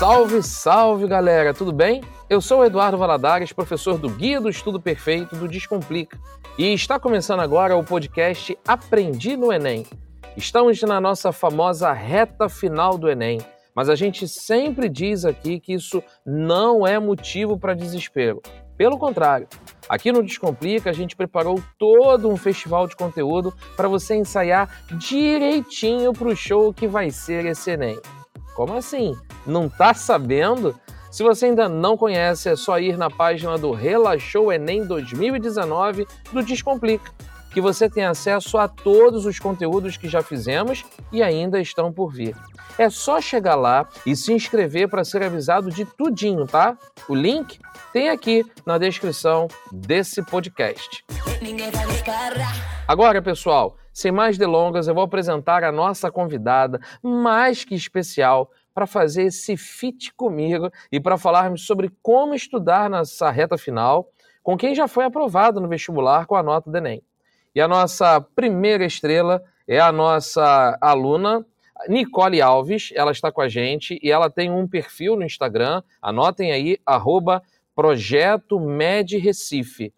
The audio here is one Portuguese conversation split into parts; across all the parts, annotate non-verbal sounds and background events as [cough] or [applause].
Salve, salve galera, tudo bem? Eu sou o Eduardo Valadares, professor do Guia do Estudo Perfeito do Descomplica, e está começando agora o podcast Aprendi no Enem. Estamos na nossa famosa reta final do Enem, mas a gente sempre diz aqui que isso não é motivo para desespero. Pelo contrário, aqui no Descomplica a gente preparou todo um festival de conteúdo para você ensaiar direitinho para o show que vai ser esse Enem. Como assim? Não tá sabendo? Se você ainda não conhece, é só ir na página do Relaxou Enem 2019 do Descomplica, que você tem acesso a todos os conteúdos que já fizemos e ainda estão por vir. É só chegar lá e se inscrever para ser avisado de tudinho, tá? O link tem aqui na descrição desse podcast. Agora, pessoal, sem mais delongas, eu vou apresentar a nossa convidada mais que especial para fazer esse fit comigo e para falarmos sobre como estudar nessa reta final com quem já foi aprovado no vestibular com a nota do Enem. E a nossa primeira estrela é a nossa aluna Nicole Alves, ela está com a gente e ela tem um perfil no Instagram, anotem aí, arroba Projeto Med Recife,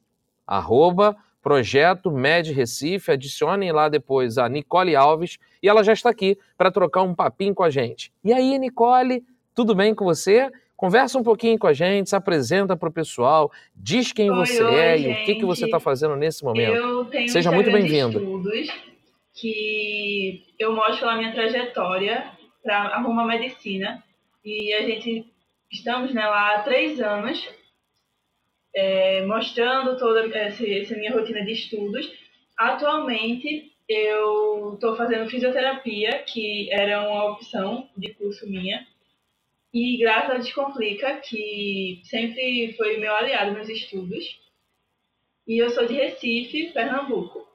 arroba Projeto Med Recife. Adicionem lá depois a Nicole Alves e ela já está aqui para trocar um papinho com a gente. E aí, Nicole, tudo bem com você? Conversa um pouquinho com a gente, se apresenta para o pessoal, diz quem oi, você oi, é gente. e o que, que você está fazendo nesse momento. Eu tenho Seja um muito bem-vindo. estudos que eu mostro lá minha trajetória para arrumar medicina e a gente estamos né, lá há três anos é, mostrando toda essa, essa minha rotina de estudos. Atualmente eu estou fazendo fisioterapia, que era uma opção de curso minha, e graças a Descomplica, que sempre foi meu aliado nos estudos. E eu sou de Recife, Pernambuco.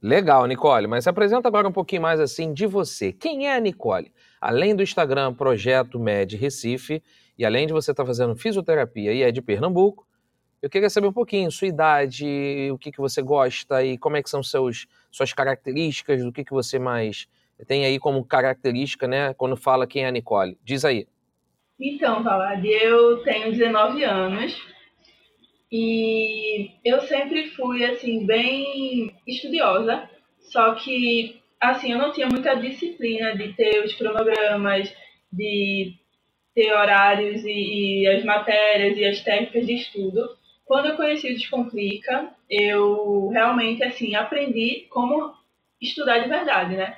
Legal, Nicole, mas se apresenta agora um pouquinho mais assim de você. Quem é a Nicole? Além do Instagram Projeto Med Recife, e além de você estar fazendo fisioterapia e é de Pernambuco, eu queria saber um pouquinho sua idade, o que, que você gosta e como é que são seus, suas características, do que, que você mais tem aí como característica, né, quando fala quem é a Nicole. Diz aí. Então, Valad, eu tenho 19 anos e eu sempre fui, assim, bem estudiosa, só que, assim, eu não tinha muita disciplina de ter os cronogramas, de ter horários e, e as matérias e as técnicas de estudo. Quando eu conheci o Descomplica, eu realmente, assim, aprendi como estudar de verdade, né?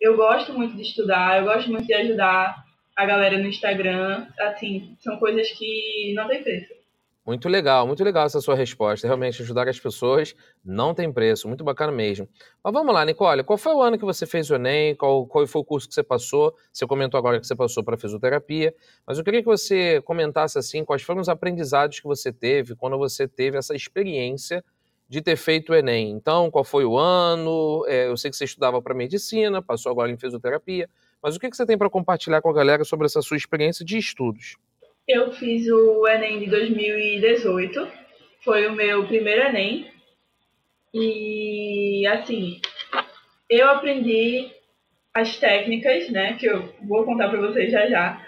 Eu gosto muito de estudar, eu gosto muito de ajudar a galera no Instagram, assim, são coisas que não tem preço. Muito legal, muito legal essa sua resposta. Realmente, ajudar as pessoas não tem preço. Muito bacana mesmo. Mas vamos lá, Nicole. Qual foi o ano que você fez o Enem? Qual, qual foi o curso que você passou? Você comentou agora que você passou para fisioterapia. Mas eu queria que você comentasse assim quais foram os aprendizados que você teve quando você teve essa experiência de ter feito o Enem. Então, qual foi o ano? É, eu sei que você estudava para medicina, passou agora em fisioterapia. Mas o que, que você tem para compartilhar com a galera sobre essa sua experiência de estudos? Eu fiz o Enem de 2018, foi o meu primeiro Enem. E, assim, eu aprendi as técnicas, né, que eu vou contar para vocês já já,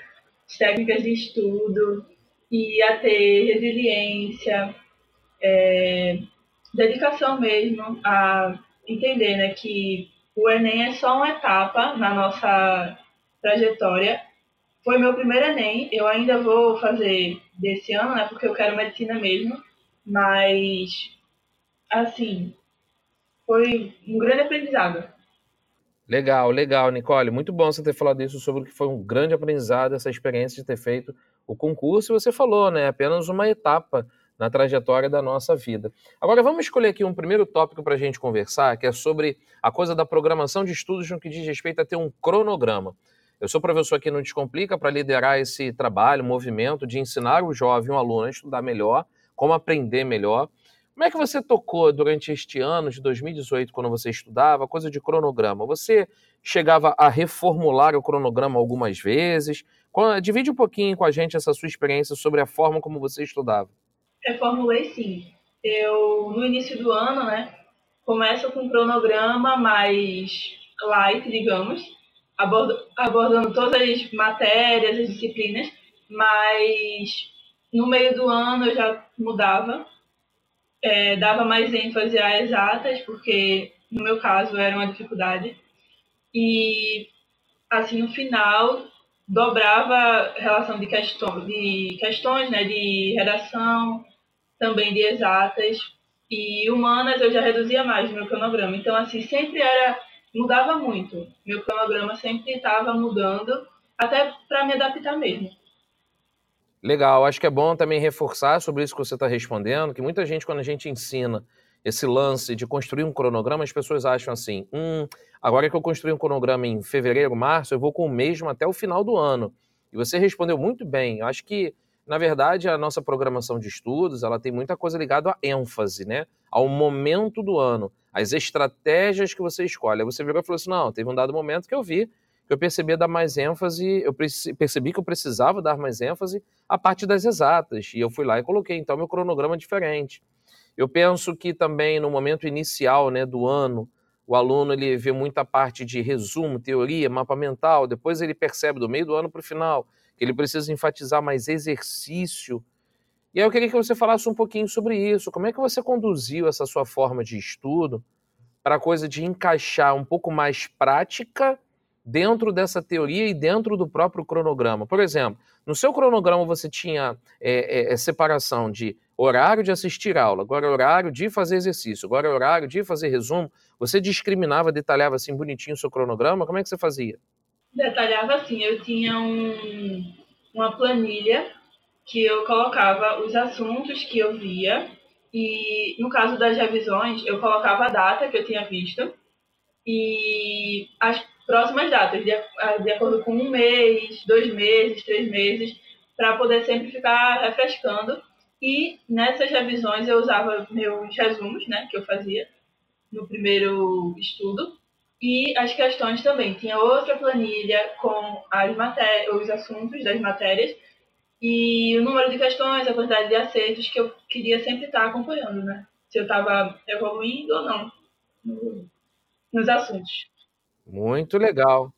as técnicas de estudo, e a ter resiliência, é, dedicação mesmo, a entender, né, que o Enem é só uma etapa na nossa trajetória foi meu primeiro Enem. Eu ainda vou fazer desse ano, né? Porque eu quero medicina mesmo. Mas, assim, foi um grande aprendizado. Legal, legal, Nicole. Muito bom você ter falado isso sobre o que foi um grande aprendizado, essa experiência de ter feito o concurso. E você falou, né? Apenas uma etapa na trajetória da nossa vida. Agora vamos escolher aqui um primeiro tópico para a gente conversar, que é sobre a coisa da programação de estudos no que diz respeito a ter um cronograma. Eu sou professor aqui no Descomplica para liderar esse trabalho, movimento de ensinar o jovem, o aluno, a estudar melhor, como aprender melhor. Como é que você tocou durante este ano de 2018, quando você estudava, coisa de cronograma? Você chegava a reformular o cronograma algumas vezes? Divide um pouquinho com a gente essa sua experiência sobre a forma como você estudava. Reformulei sim. Eu, no início do ano, né, começo com um cronograma, mas light, digamos, abordando todas as matérias, as disciplinas, mas no meio do ano eu já mudava, é, dava mais ênfase a exatas, porque no meu caso era uma dificuldade, e assim no final dobrava relação de, questão, de questões, né, de redação, também de exatas, e humanas eu já reduzia mais meu cronograma. Então, assim, sempre era mudava muito. Meu cronograma sempre estava mudando, até para me adaptar mesmo. Legal, acho que é bom também reforçar sobre isso que você está respondendo, que muita gente, quando a gente ensina esse lance de construir um cronograma, as pessoas acham assim: hum, agora que eu construí um cronograma em fevereiro, março, eu vou com o mesmo até o final do ano. E você respondeu muito bem. Eu acho que, na verdade, a nossa programação de estudos ela tem muita coisa ligada à ênfase, né? Ao momento do ano as estratégias que você escolhe. Aí você virou e falou assim: não, teve um dado momento que eu vi que eu percebi dar mais ênfase, eu percebi que eu precisava dar mais ênfase à parte das exatas. E eu fui lá e coloquei, então, meu cronograma é diferente. Eu penso que também no momento inicial né, do ano, o aluno ele vê muita parte de resumo, teoria, mapa mental, depois ele percebe do meio do ano para o final ele precisa enfatizar mais exercício e aí eu queria que você falasse um pouquinho sobre isso. Como é que você conduziu essa sua forma de estudo para a coisa de encaixar um pouco mais prática dentro dessa teoria e dentro do próprio cronograma? Por exemplo, no seu cronograma você tinha é, é, é separação de horário de assistir aula, agora é horário de fazer exercício, agora é horário de fazer resumo. Você discriminava, detalhava assim bonitinho o seu cronograma? Como é que você fazia? Detalhava assim, eu tinha um, uma planilha que eu colocava os assuntos que eu via e no caso das revisões eu colocava a data que eu tinha visto e as próximas datas, de, de acordo com um mês, dois meses, três meses, para poder sempre ficar refrescando. E nessas revisões eu usava meus resumos, né, que eu fazia no primeiro estudo, e as questões também. Tinha outra planilha com as matérias, os assuntos das matérias e o número de questões, a quantidade de acertos que eu queria sempre estar acompanhando, né? Se eu estava evoluindo ou não no, nos assuntos. Muito legal.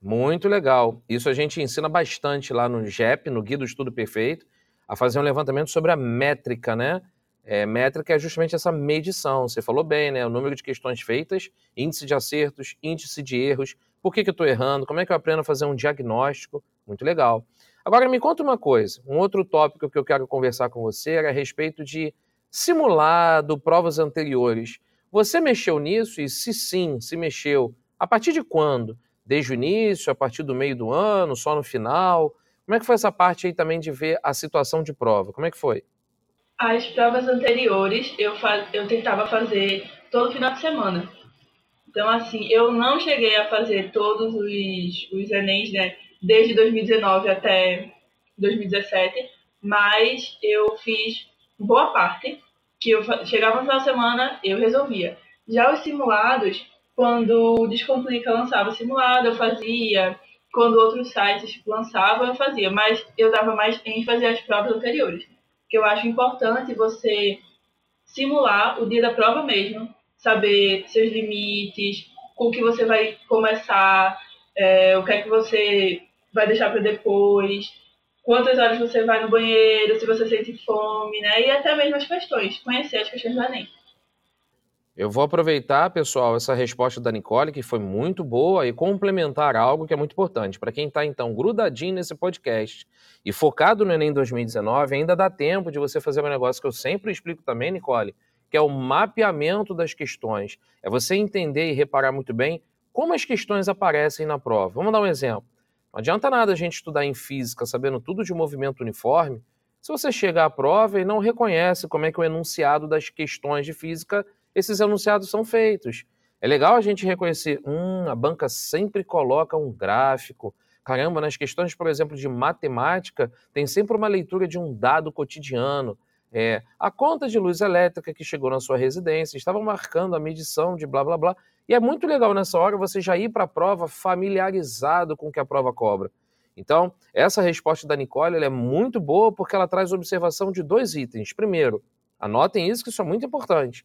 Muito legal. Isso a gente ensina bastante lá no GEP, no Guia do Estudo Perfeito, a fazer um levantamento sobre a métrica, né? É, métrica é justamente essa medição. Você falou bem, né? O número de questões feitas, índice de acertos, índice de erros, por que, que eu estou errando, como é que eu aprendo a fazer um diagnóstico. Muito legal. Agora, me conta uma coisa: um outro tópico que eu quero conversar com você era a respeito de simulado, provas anteriores. Você mexeu nisso? E se sim, se mexeu, a partir de quando? Desde o início, a partir do meio do ano, só no final? Como é que foi essa parte aí também de ver a situação de prova? Como é que foi? As provas anteriores eu, eu tentava fazer todo final de semana. Então, assim, eu não cheguei a fazer todos os, os Enems, né? desde 2019 até 2017, mas eu fiz boa parte, que eu chegava no final de semana, eu resolvia. Já os simulados, quando o Descomplica lançava simulado, eu fazia, quando outros sites lançavam, eu fazia, mas eu dava mais ênfase às provas anteriores, que eu acho importante você simular o dia da prova mesmo, saber seus limites, com o que você vai começar, é, o que é que você vai deixar para depois, quantas horas você vai no banheiro, se você sente fome, né? E até mesmo as questões, conhecer as questões do Enem. Eu vou aproveitar, pessoal, essa resposta da Nicole, que foi muito boa, e complementar algo que é muito importante. Para quem está, então, grudadinho nesse podcast e focado no Enem 2019, ainda dá tempo de você fazer um negócio que eu sempre explico também, Nicole, que é o mapeamento das questões. É você entender e reparar muito bem como as questões aparecem na prova. Vamos dar um exemplo. Não adianta nada a gente estudar em física sabendo tudo de movimento uniforme se você chega à prova e não reconhece como é que o enunciado das questões de física, esses enunciados são feitos. É legal a gente reconhecer, hum, a banca sempre coloca um gráfico. Caramba, nas questões, por exemplo, de matemática, tem sempre uma leitura de um dado cotidiano. É, a conta de luz elétrica que chegou na sua residência estava marcando a medição de blá blá blá. E é muito legal nessa hora você já ir para a prova familiarizado com o que a prova cobra. Então, essa resposta da Nicole é muito boa porque ela traz observação de dois itens. Primeiro, anotem isso que isso é muito importante.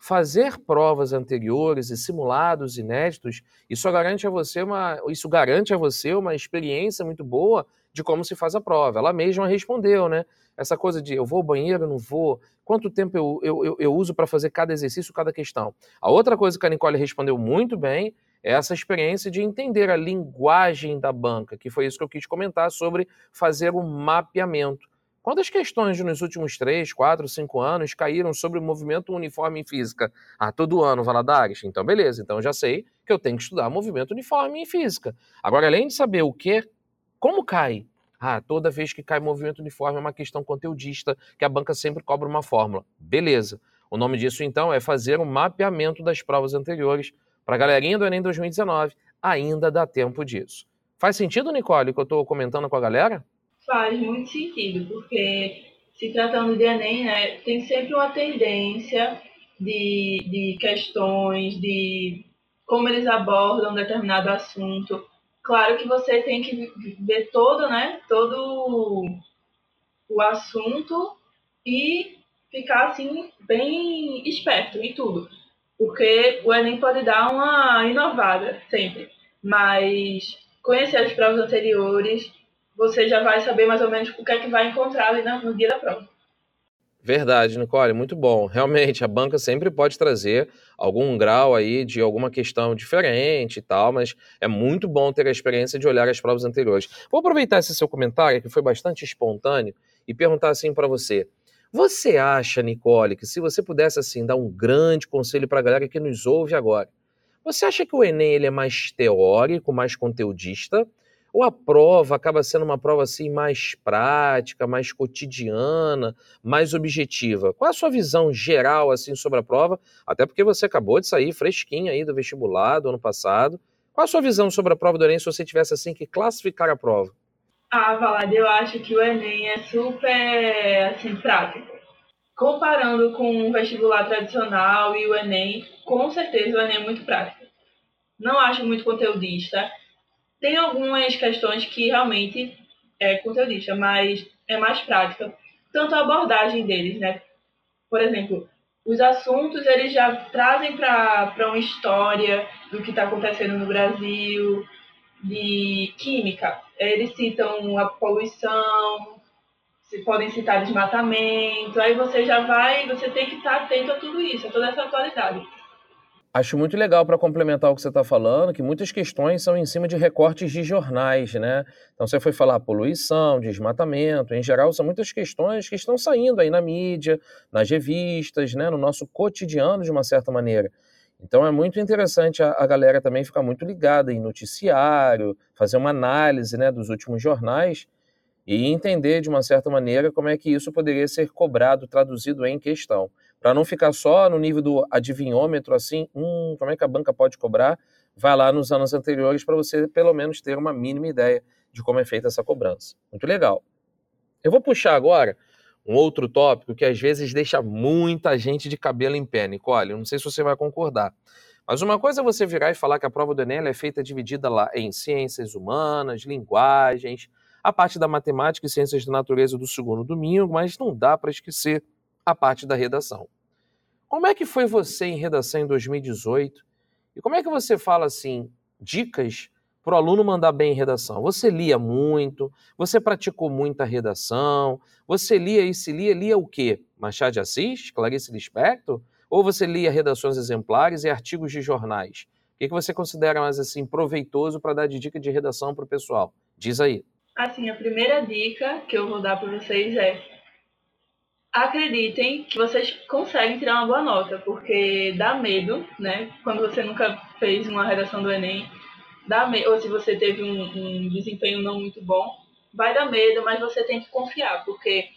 Fazer provas anteriores e simulados inéditos, isso garante a você uma, isso garante a você uma experiência muito boa de como se faz a prova. Ela mesma respondeu, né? Essa coisa de eu vou ao banheiro, não vou, quanto tempo eu, eu, eu, eu uso para fazer cada exercício, cada questão. A outra coisa que a Nicole respondeu muito bem é essa experiência de entender a linguagem da banca, que foi isso que eu quis comentar sobre fazer o mapeamento. Quantas questões nos últimos 3, 4, 5 anos caíram sobre o movimento uniforme em física? Ah, todo ano, Valadares? Então, beleza. Então, já sei que eu tenho que estudar movimento uniforme em física. Agora, além de saber o que, como cai? Ah, toda vez que cai movimento uniforme é uma questão conteudista, que a banca sempre cobra uma fórmula. Beleza. O nome disso, então, é fazer um mapeamento das provas anteriores. Para a galerinha do Enem 2019, ainda dá tempo disso. Faz sentido, Nicole, que eu estou comentando com a galera? Faz muito sentido, porque se tratando de Enem, né, tem sempre uma tendência de, de questões, de como eles abordam determinado assunto. Claro que você tem que ver todo, né, todo o assunto e ficar assim bem esperto em tudo. Porque o Enem pode dar uma inovada sempre, mas conhecer as provas anteriores você já vai saber mais ou menos o que é que vai encontrar ali no dia da prova. Verdade, Nicole, muito bom. Realmente, a banca sempre pode trazer algum grau aí de alguma questão diferente e tal, mas é muito bom ter a experiência de olhar as provas anteriores. Vou aproveitar esse seu comentário, que foi bastante espontâneo, e perguntar assim para você. Você acha, Nicole, que se você pudesse assim dar um grande conselho para a galera que nos ouve agora, você acha que o Enem ele é mais teórico, mais conteudista, ou a prova acaba sendo uma prova assim mais prática, mais cotidiana, mais objetiva? Qual a sua visão geral assim sobre a prova? Até porque você acabou de sair fresquinha aí do vestibular do ano passado. Qual a sua visão sobre a prova do Enem se você tivesse assim que classificar a prova? Ah, Valade, eu acho que o Enem é super assim prático. Comparando com o vestibular tradicional e o Enem, com certeza o Enem é muito prático. Não acho muito conteudista tem algumas questões que realmente é conteudista, mas é mais prática. Tanto a abordagem deles, né? Por exemplo, os assuntos eles já trazem para uma história do que está acontecendo no Brasil, de química. Eles citam a poluição, se podem citar desmatamento, aí você já vai, você tem que estar tá atento a tudo isso, a toda essa atualidade. Acho muito legal para complementar o que você está falando, que muitas questões são em cima de recortes de jornais, né? Então você foi falar poluição, desmatamento, em geral são muitas questões que estão saindo aí na mídia, nas revistas, né? no nosso cotidiano de uma certa maneira. Então é muito interessante a, a galera também ficar muito ligada em noticiário, fazer uma análise né, dos últimos jornais e entender de uma certa maneira como é que isso poderia ser cobrado, traduzido em questão para não ficar só no nível do adivinhômetro, assim, hum, como é que a banca pode cobrar? Vai lá nos anos anteriores para você pelo menos ter uma mínima ideia de como é feita essa cobrança. Muito legal. Eu vou puxar agora um outro tópico que às vezes deixa muita gente de cabelo em pé, Nicole. Não sei se você vai concordar. Mas uma coisa é você virar e falar que a prova do Enem é feita dividida lá em ciências humanas, linguagens, a parte da matemática e ciências da natureza do segundo domingo, mas não dá para esquecer a parte da redação. Como é que foi você em redação em 2018? E como é que você fala assim, dicas para o aluno mandar bem em redação? Você lia muito? Você praticou muita redação? Você lia e se lia, lia o quê? Machado de Assis? Clarice Lispector? Ou você lia redações exemplares e artigos de jornais? O que, que você considera mais assim proveitoso para dar de dica de redação para o pessoal? Diz aí. Assim, a primeira dica que eu vou dar para vocês é acreditem que vocês conseguem tirar uma boa nota, porque dá medo, né? Quando você nunca fez uma redação do Enem, dá medo, ou se você teve um, um desempenho não muito bom, vai dar medo, mas você tem que confiar, porque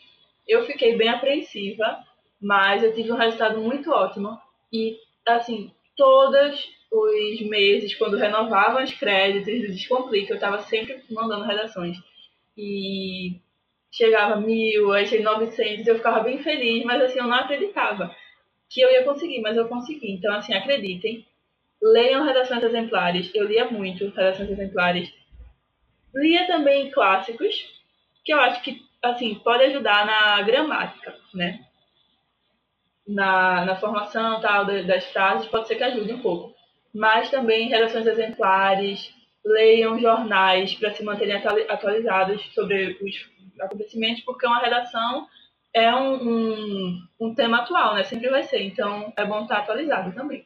eu fiquei bem apreensiva, mas eu tive um resultado muito ótimo. E, assim, todos os meses, quando renovavam os créditos do Descomplica, eu estava sempre mandando redações. E chegava mil, aí cheguei 900, eu ficava bem feliz, mas assim, eu não acreditava que eu ia conseguir, mas eu consegui. Então, assim, acreditem. Leiam redações exemplares. Eu lia muito redações exemplares. Lia também clássicos, que eu acho que, assim, pode ajudar na gramática, né? na, na formação tal das frases, pode ser que ajude um pouco. Mas também redações exemplares, leiam jornais para se manterem atualizados sobre os acontecimentos, porque uma redação é um, um, um, tema atual, né? Sempre vai ser. Então, é bom estar atualizado também.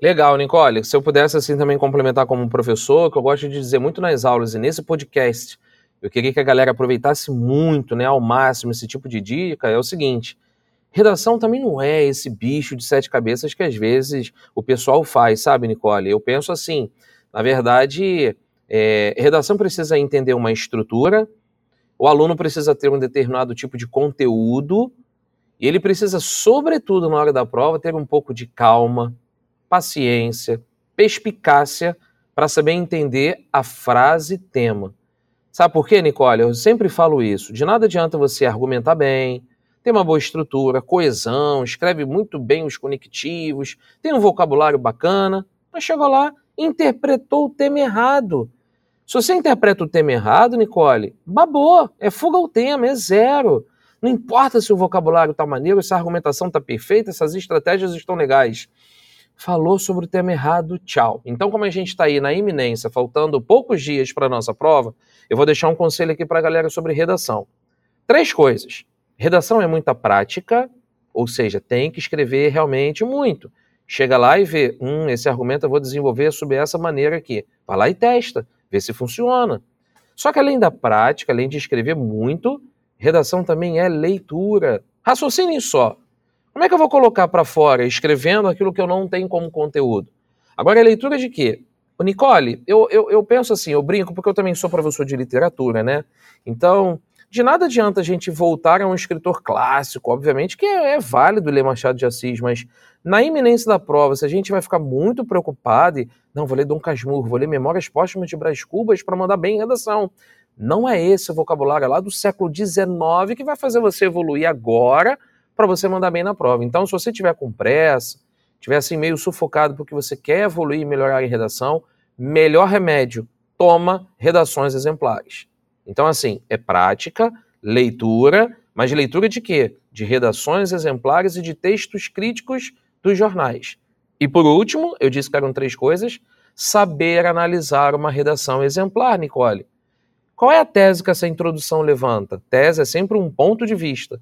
Legal, Nicole. Se eu pudesse assim também complementar como professor, que eu gosto de dizer muito nas aulas e nesse podcast, eu queria que a galera aproveitasse muito, né, ao máximo esse tipo de dica, é o seguinte: redação também não é esse bicho de sete cabeças que às vezes o pessoal faz, sabe, Nicole? Eu penso assim, na verdade, é, redação precisa entender uma estrutura, o aluno precisa ter um determinado tipo de conteúdo e ele precisa, sobretudo na hora da prova, ter um pouco de calma, paciência, perspicácia para saber entender a frase tema. Sabe por quê, Nicole? Eu sempre falo isso. De nada adianta você argumentar bem, ter uma boa estrutura, coesão, escreve muito bem os conectivos, tem um vocabulário bacana, mas chegou lá, interpretou o tema errado. Se você interpreta o tema errado, Nicole, babou, é fuga ao tema, é zero. Não importa se o vocabulário está maneiro, se a argumentação está perfeita, se as estratégias estão legais. Falou sobre o tema errado, tchau. Então, como a gente está aí na iminência, faltando poucos dias para a nossa prova, eu vou deixar um conselho aqui para a galera sobre redação. Três coisas. Redação é muita prática, ou seja, tem que escrever realmente muito. Chega lá e vê, hum, esse argumento eu vou desenvolver sob essa maneira aqui. Vai lá e testa ver se funciona. Só que além da prática, além de escrever muito, redação também é leitura. Raciocinem só. Como é que eu vou colocar para fora escrevendo aquilo que eu não tenho como conteúdo? Agora, é leitura de quê? O Nicole, eu, eu, eu penso assim, eu brinco porque eu também sou professor de literatura, né? Então, de nada adianta a gente voltar a um escritor clássico, obviamente que é, é válido ler Machado de Assis, mas na iminência da prova, se a gente vai ficar muito preocupado e, não, vou ler Dom Casmurro, vou ler Memórias Póstumas de Brás Cubas para mandar bem em redação. Não é esse o vocabulário lá do século XIX que vai fazer você evoluir agora para você mandar bem na prova. Então, se você tiver com pressa, tiver assim meio sufocado porque você quer evoluir e melhorar em redação, melhor remédio, toma redações exemplares. Então, assim, é prática, leitura, mas leitura de quê? De redações exemplares e de textos críticos dos jornais. E por último, eu disse que eram três coisas: saber analisar uma redação exemplar, Nicole. Qual é a tese que essa introdução levanta? Tese é sempre um ponto de vista.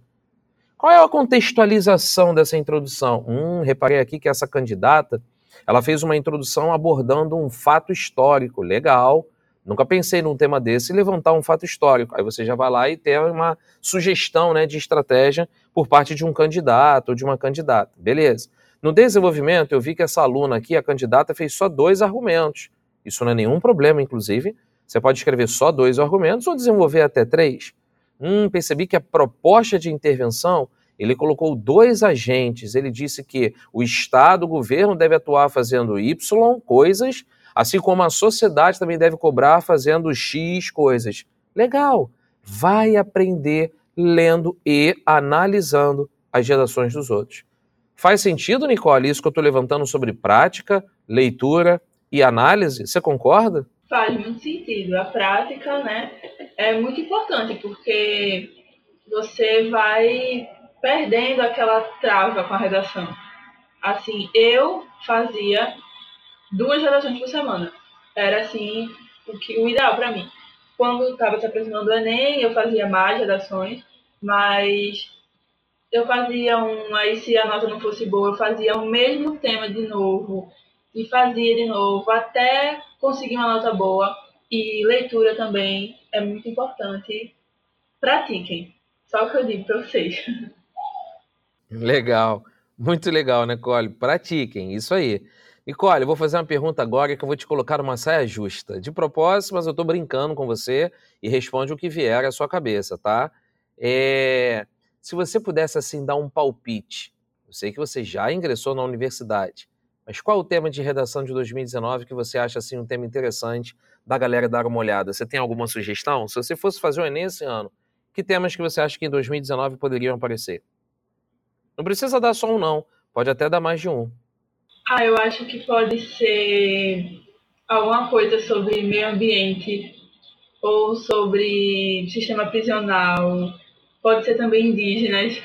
Qual é a contextualização dessa introdução? Hum, reparei aqui que essa candidata, ela fez uma introdução abordando um fato histórico, legal, Nunca pensei num tema desse e levantar um fato histórico. Aí você já vai lá e tem uma sugestão né, de estratégia por parte de um candidato ou de uma candidata. Beleza. No desenvolvimento, eu vi que essa aluna aqui, a candidata, fez só dois argumentos. Isso não é nenhum problema, inclusive. Você pode escrever só dois argumentos ou desenvolver até três. Hum, percebi que a proposta de intervenção ele colocou dois agentes. Ele disse que o Estado, o governo, deve atuar fazendo Y coisas Assim como a sociedade também deve cobrar fazendo X coisas. Legal. Vai aprender lendo e analisando as redações dos outros. Faz sentido, Nicole, isso que eu estou levantando sobre prática, leitura e análise? Você concorda? Faz muito sentido. A prática, né, é muito importante porque você vai perdendo aquela trava com a redação. Assim, eu fazia duas redações por semana. Era assim o, que, o ideal para mim. Quando estava se aproximando do Enem, eu fazia mais redações, mas eu fazia um, aí se a nota não fosse boa, eu fazia o mesmo tema de novo e fazia de novo até conseguir uma nota boa. E leitura também é muito importante. Pratiquem. Só o que eu digo para vocês. [laughs] Legal. Muito legal, né, Cole? Pratiquem. Isso aí. Nicole, eu vou fazer uma pergunta agora que eu vou te colocar numa saia justa. De propósito, mas eu estou brincando com você e responde o que vier à sua cabeça, tá? É... Se você pudesse, assim, dar um palpite, eu sei que você já ingressou na universidade, mas qual o tema de redação de 2019 que você acha, assim, um tema interessante da galera dar uma olhada? Você tem alguma sugestão? Se você fosse fazer o Enem esse ano, que temas que você acha que em 2019 poderiam aparecer? Não precisa dar só um, não. Pode até dar mais de um. Ah, eu acho que pode ser alguma coisa sobre meio ambiente ou sobre sistema prisional. Pode ser também indígenas.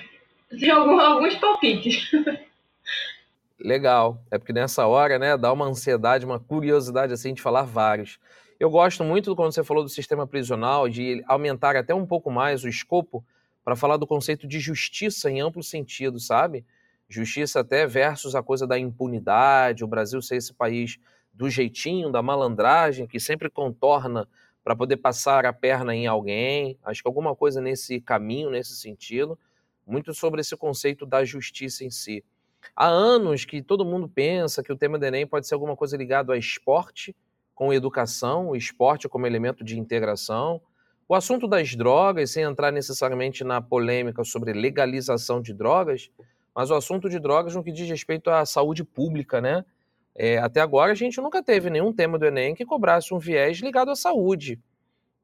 tem alguns palpites. [laughs] Legal. É porque nessa hora, né, dá uma ansiedade, uma curiosidade assim de falar vários. Eu gosto muito quando você falou do sistema prisional, de aumentar até um pouco mais o escopo para falar do conceito de justiça em amplo sentido, sabe? Justiça até versus a coisa da impunidade, o Brasil ser esse país do jeitinho, da malandragem, que sempre contorna para poder passar a perna em alguém. Acho que alguma coisa nesse caminho, nesse sentido, muito sobre esse conceito da justiça em si. Há anos que todo mundo pensa que o tema do Enem pode ser alguma coisa ligado a esporte com educação, o esporte como elemento de integração. O assunto das drogas, sem entrar necessariamente na polêmica sobre legalização de drogas, mas o assunto de drogas no que diz respeito à saúde pública, né? É, até agora a gente nunca teve nenhum tema do Enem que cobrasse um viés ligado à saúde.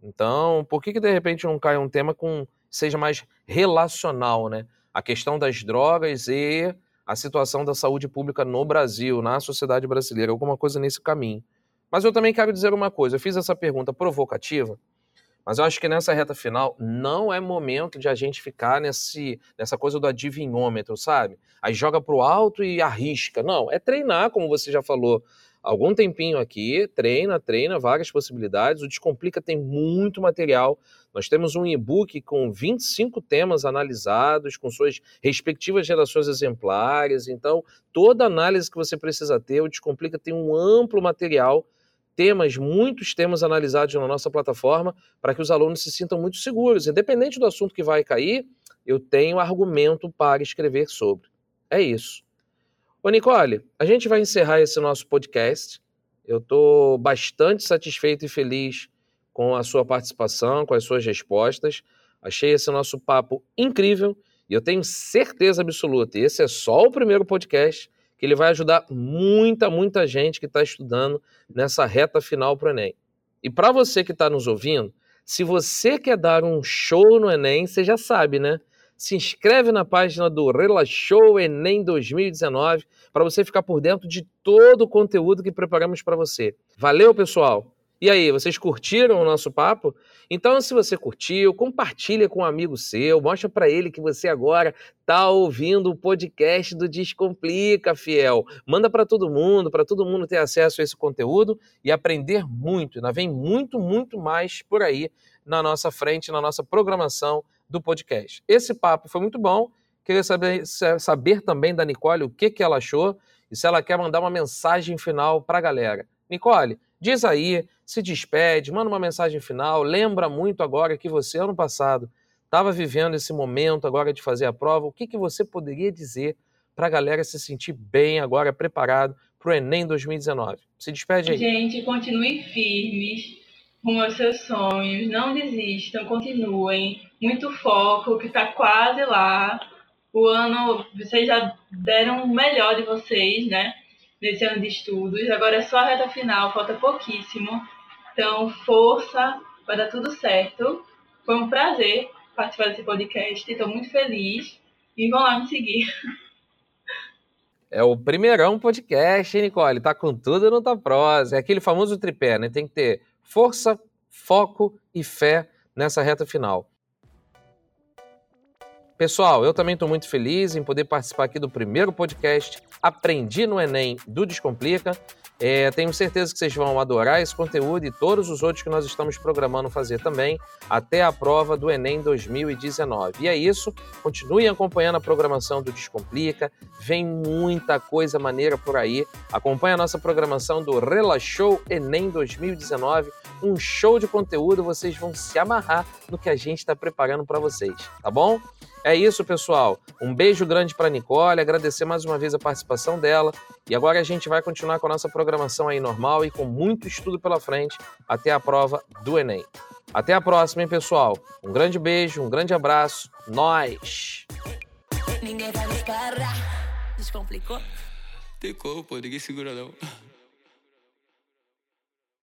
Então, por que, que de repente não cai um tema com seja mais relacional, né? A questão das drogas e a situação da saúde pública no Brasil, na sociedade brasileira, alguma coisa nesse caminho. Mas eu também quero dizer uma coisa: eu fiz essa pergunta provocativa, mas eu acho que nessa reta final não é momento de a gente ficar nesse, nessa coisa do adivinhômetro, sabe? Aí joga pro alto e arrisca. Não, é treinar, como você já falou algum tempinho aqui, treina, treina, várias possibilidades. O Descomplica tem muito material. Nós temos um e-book com 25 temas analisados, com suas respectivas gerações exemplares. Então, toda análise que você precisa ter, o Descomplica tem um amplo material, temas, muitos temas analisados na nossa plataforma, para que os alunos se sintam muito seguros. Independente do assunto que vai cair, eu tenho argumento para escrever sobre. É isso. Ô, Nicole, a gente vai encerrar esse nosso podcast. Eu estou bastante satisfeito e feliz com a sua participação, com as suas respostas. Achei esse nosso papo incrível e eu tenho certeza absoluta, e esse é só o primeiro podcast, que ele vai ajudar muita, muita gente que está estudando nessa reta final para o Enem. E para você que está nos ouvindo, se você quer dar um show no Enem, você já sabe, né? se inscreve na página do Relaxou Enem 2019 para você ficar por dentro de todo o conteúdo que preparamos para você. Valeu, pessoal! E aí, vocês curtiram o nosso papo? Então, se você curtiu, compartilha com um amigo seu, mostra para ele que você agora está ouvindo o podcast do Descomplica, fiel. Manda para todo mundo, para todo mundo ter acesso a esse conteúdo e aprender muito. Ainda vem muito, muito mais por aí na nossa frente, na nossa programação do podcast. Esse papo foi muito bom. Queria saber, saber também da Nicole o que, que ela achou e se ela quer mandar uma mensagem final para a galera. Nicole, diz aí, se despede, manda uma mensagem final. Lembra muito agora que você, ano passado, estava vivendo esse momento agora de fazer a prova. O que, que você poderia dizer para a galera se sentir bem agora, preparado para o Enem 2019? Se despede aí. Gente, continuem firmes rumo aos seus sonhos, não desistam, continuem, muito foco, que está quase lá. O ano, vocês já deram o melhor de vocês, né? Nesse ano de estudos. Agora é só a reta final, falta pouquíssimo. Então, força, vai dar tudo certo. Foi um prazer participar desse podcast, estou muito feliz. E vão lá me seguir. É o primeirão podcast, hein, Nicole? Tá com tudo no tá prosa. É aquele famoso tripé, né? Tem que ter força, foco e fé nessa reta final. Pessoal, eu também estou muito feliz em poder participar aqui do primeiro podcast Aprendi no Enem do Descomplica. É, tenho certeza que vocês vão adorar esse conteúdo e todos os outros que nós estamos programando fazer também até a prova do Enem 2019. E é isso, continuem acompanhando a programação do Descomplica, vem muita coisa maneira por aí. Acompanhe a nossa programação do Relaxou Enem 2019, um show de conteúdo, vocês vão se amarrar no que a gente está preparando para vocês, tá bom? É isso, pessoal. Um beijo grande para Nicole, agradecer mais uma vez a participação dela. E agora a gente vai continuar com a nossa programação aí normal e com muito estudo pela frente até a prova do Enem. Até a próxima, hein, pessoal? Um grande beijo, um grande abraço. Nós! Ninguém vai me parar. Descomplicou? Tecou, pô, ninguém segura não.